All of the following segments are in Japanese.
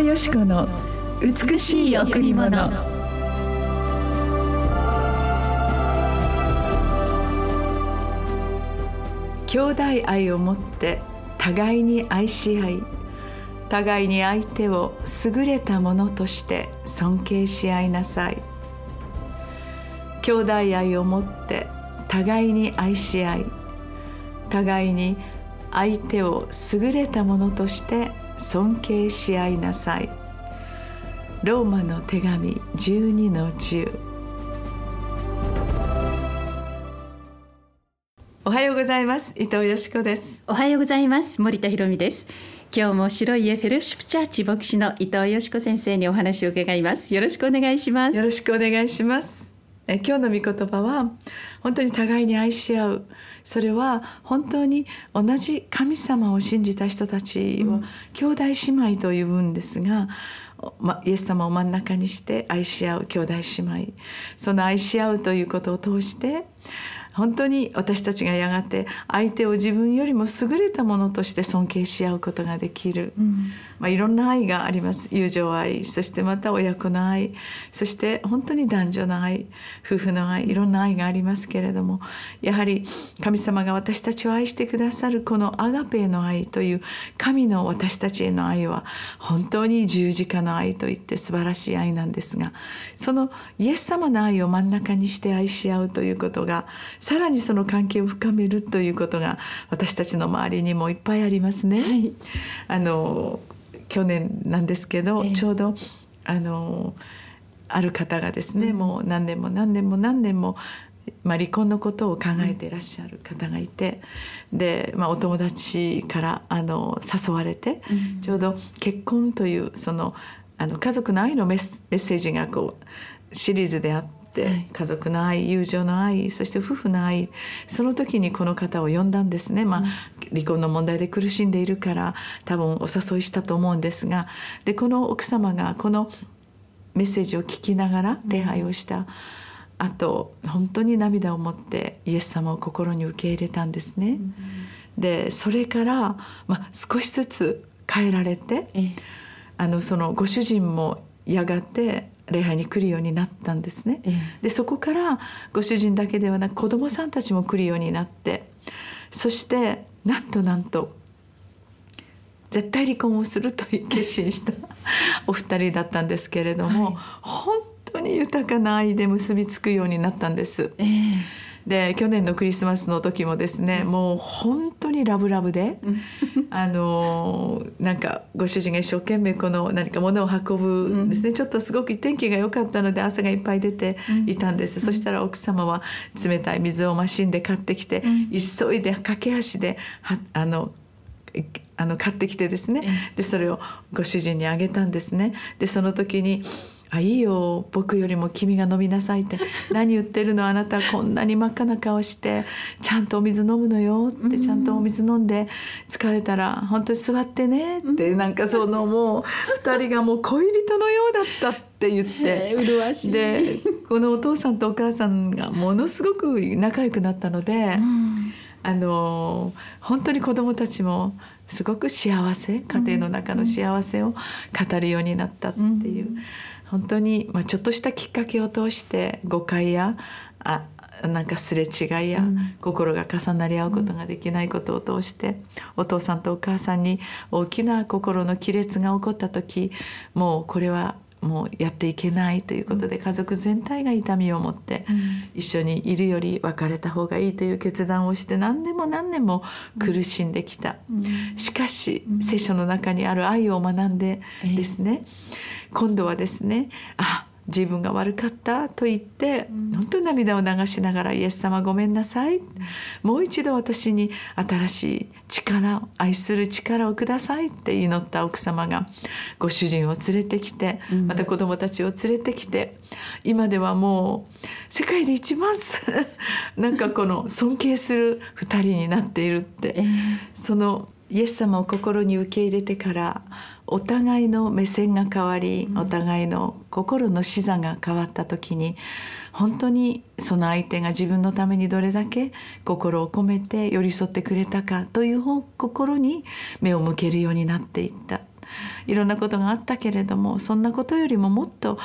藤よし子の美しい贈り物。兄弟愛を持って互いに愛し合い互いに相手を優れたものとして尊敬し合いなさい。兄弟愛を持って互いに愛し合い互いに相手を優れたものとして尊敬し合いなさい。ローマの手紙12の10おはようございます。伊藤よしこです。おはようございます。森田博美です。今日も白い家フェロシップチャーチ牧師の伊藤よしこ先生にお話を伺います。よろしくお願いします。よろしくお願いしますえ今日の御言葉は本当に互いに愛し合う。それは本当に同じ神様を信じた人たちを兄弟姉妹と呼ぶんですが、ま、イエス様を真ん中にして愛し合う兄弟姉妹。その愛し合うということを通して本当に私たちがやがて相手を自分よりも優れたものとして尊敬し合うことができる、うん、まあ、いろんな愛があります。友情愛。そしてまた親子の愛。そして本当に男女の愛。夫婦の愛。いろんな愛がありますけれども。やはり神様が私たちを愛してくださるこのアガペの愛という神の私たちへの愛は本当に十字架の愛といって素晴らしい愛なんですがそのイエス様の愛を真ん中にして愛し合うということがさらにその関係を深めるということが私たちの周りにもいっぱいありますね。はい、あの去年なんですけど、ちょうどあのある方がですね、うん、もう何年も何年も何年もまあ、離婚のことを考えていらっしゃる方がいて、うん、で、まあ、お友達からあの誘われて、うん、ちょうど結婚というそのあの家族の愛のメッセージがこうシリーズであって。って家族の愛友情の愛そして夫婦の愛その時にこの方を呼んだんですね、まあ、離婚の問題で苦しんでいるから多分お誘いしたと思うんですがでこの奥様がこのメッセージを聞きながら礼拝をした。あと本当に涙を持ってイエス様を心に受け入れたんですね。でそれから、まあ、少しずつ変えられてあのそのご主人もやがて礼拝に来るようになったんですね。でそこからご主人だけではなく子どもさんたちも来るようになってそしてなんとなんと絶対離婚をすると決心した お二人だったんですけれども、はい、本当に豊かな愛で結びつくようになったんです。えーで去年のクリスマスの時もですね、もう本当にラブラブで、あのなんかご主人が一生懸命この何か物を運ぶですね、うん、ちょっとすごく天気が良かったので朝がいっぱい出ていたんです、うん、そしたら奥様は冷たい水をマシンで買ってきて、うん、急いで駆け足ではあのあの買ってきてですね。でそれをご主人にあげたんですね。でその時にあいいよ。僕よりも君が飲みなさいって。何言ってるの？あなたこんなに真っ赤な顔して。ちゃんとお水飲むのよってちゃんとお水飲んで。疲れたら本当に座ってねってなんかそのもう2人がもう恋人のようだったって言って。麗しい。でこのお父さんとお母さんがものすごく仲良くなったので、あの本当に子供たちもすごく幸せ家庭の中の幸せを語るようになったっていう。本当に、まあ、ちょっとしたきっかけを通して誤解やあなんかすれ違いや、心が重なり合うことができないことを通して、お父さんとお母さんに大きな心の亀裂が起こった時もうこれはもうやっていけないということで家族全体が痛みを持って一緒にいるより別れた方がいいという決断をして何年も何年も苦しんできた。しかし聖書の中にある愛を学んでですね今度はですねあ自分が悪かったと言って、本当に涙を流しながら「イエス様ごめんなさい」もう一度私に新しい力愛する力をくださいって祈った奥様がご主人を連れてきてまた子供たちを連れてきて今ではもう世界で一番 なんかこの尊敬する2人になっているって、そのイエス様を心に受け入れてからお互いの目線が変わり、お互いの心の視座が変わった時に本当にその相手が自分のためにどれだけ心を込めて寄り添ってくれたかという心に目を向けるようになっていったいろんなことがあったけれどもそんなことよりももっと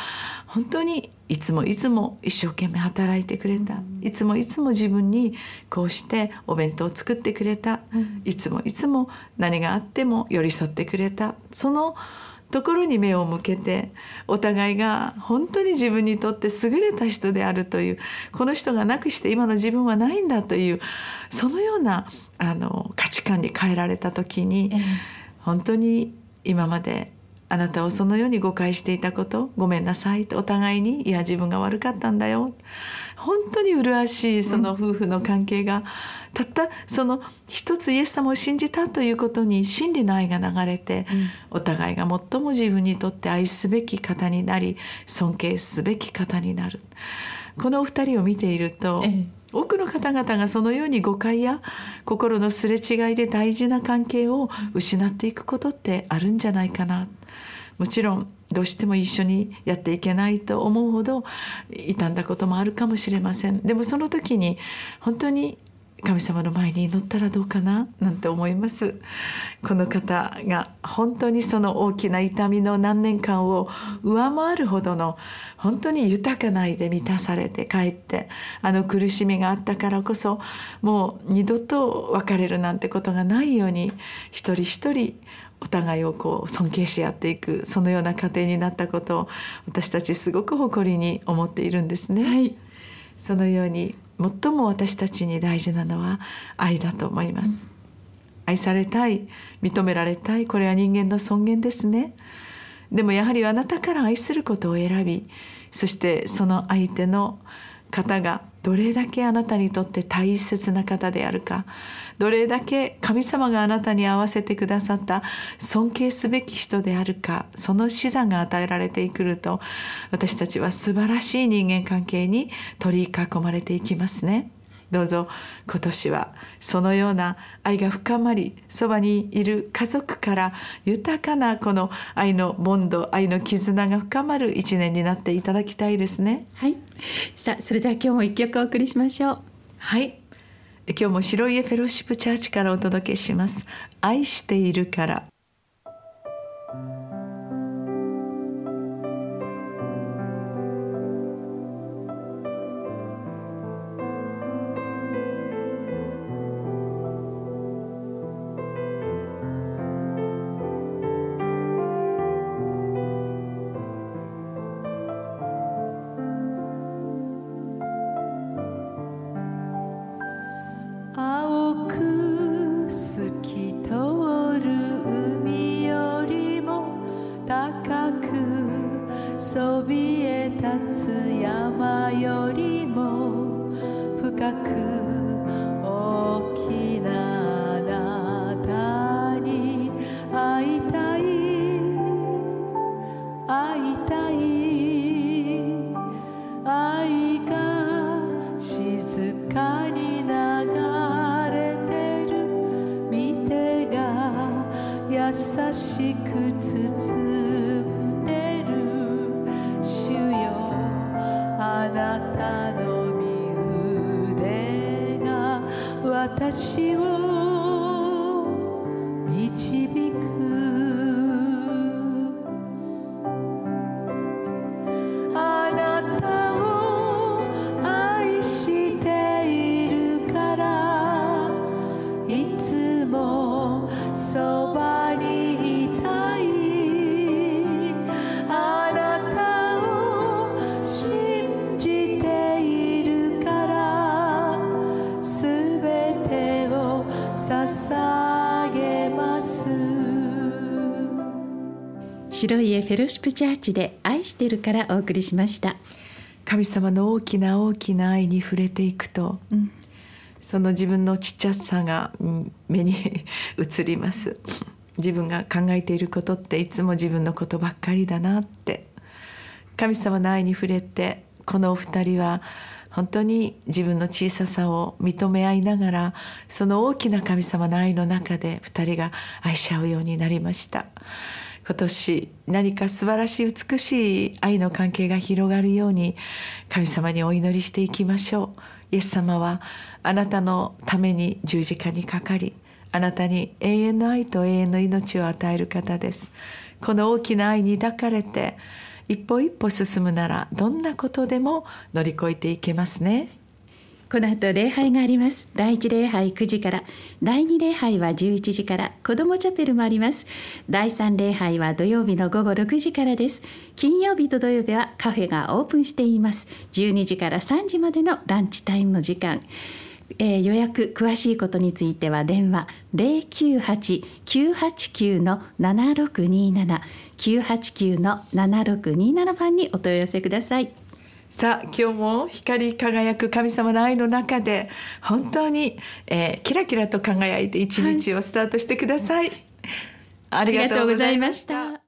本当にいつもいつも一生懸命働いてくれた。いつもいつも自分にこうしてお弁当を作ってくれた。いつもいつも何があっても寄り添ってくれた。そのところに目を向けてお互いが本当に自分にとって優れた人であるというこの人がなくして今の自分はないんだというそのようなあの価値観に変えられた時に、本当に今まであなたをそのように誤解していたことごめんなさいとお互いにいや自分が悪かったんだよ。本当に麗しいその夫婦の関係が、たったその一つイエス様を信じたということに真理の愛が流れて、お互いが最も自分にとって愛すべき方になり尊敬すべき方になる。このお二人を見ていると、ええ多くの方々がそのように誤解や心のすれ違いで大事な関係を失っていくことってあるんじゃないかな。もちろんどうしても一緒にやっていけないと思うほど傷んだこともあるかもしれません。でもその時に本当に神様の前に祈ったらどうかな？なんて思います。この方が本当にその大きな痛みの何年間を上回るほどの本当に豊かな愛で満たされて帰ってあの苦しみがあったからこそもう二度と別れるなんてことがないように一人一人お互いをこう尊敬し合っていくそのような家庭になったことを私たちすごく誇りに思っているんですね。はい、そのように最も私たちに大事なのは愛だと思います。愛されたい認められたいこれは人間の尊厳ですね。でもやはりあなたから愛することを選びそしてその相手の方がどれだけあなたにとって大切な方であるかどれだけ神様があなたに合わせてくださった尊敬すべき人であるかその資産が与えられてくると私たちは素晴らしい人間関係に取り囲まれていきますね。どうぞ。今年はそのような愛が深まりそばにいる家族から豊かなこの愛のボンド愛の絆が深まる一年になっていただきたいですね。はい。さあそれでは今日も一曲お送りしましょう。はい。今日も白家フェローシップチャーチからお届けします。愛しているから白い家フェロシップチャーチで愛してるからお送りしました。神様の大きな大きな愛に触れていくと、うん、その自分のちっちゃさが目に 映ります。自分が考えていることっていつも自分のことばっかりだなって。神様の愛に触れてこのお二人は本当に自分の小ささを認め合いながらその大きな神様の愛の中で二人が愛し合うようになりました今年何か素晴らしい美しい愛の関係が広がるように神様にお祈りしていきましょう。イエス様はあなたのために十字架にかかりあなたに永遠の愛と永遠の命を与える方です。この大きな愛に抱かれて一歩一歩進むならどんなことでも乗り越えていけますね。この後礼拝があります。第一礼拝9時から。第二礼拝は11時から。子どもチャペルもあります。第三礼拝は土曜日の午後6時からです。金曜日と土曜日はカフェがオープンしています。12時から3時までのランチタイムの時間。えー、予約詳しいことについては電話。098-989の7627 989の7627番にお問い合わせください。さあ今日も光り輝く神様の愛の中で本当に、えー、キラキラと輝いて一日をスタートしてください、はい、ありがとうございました。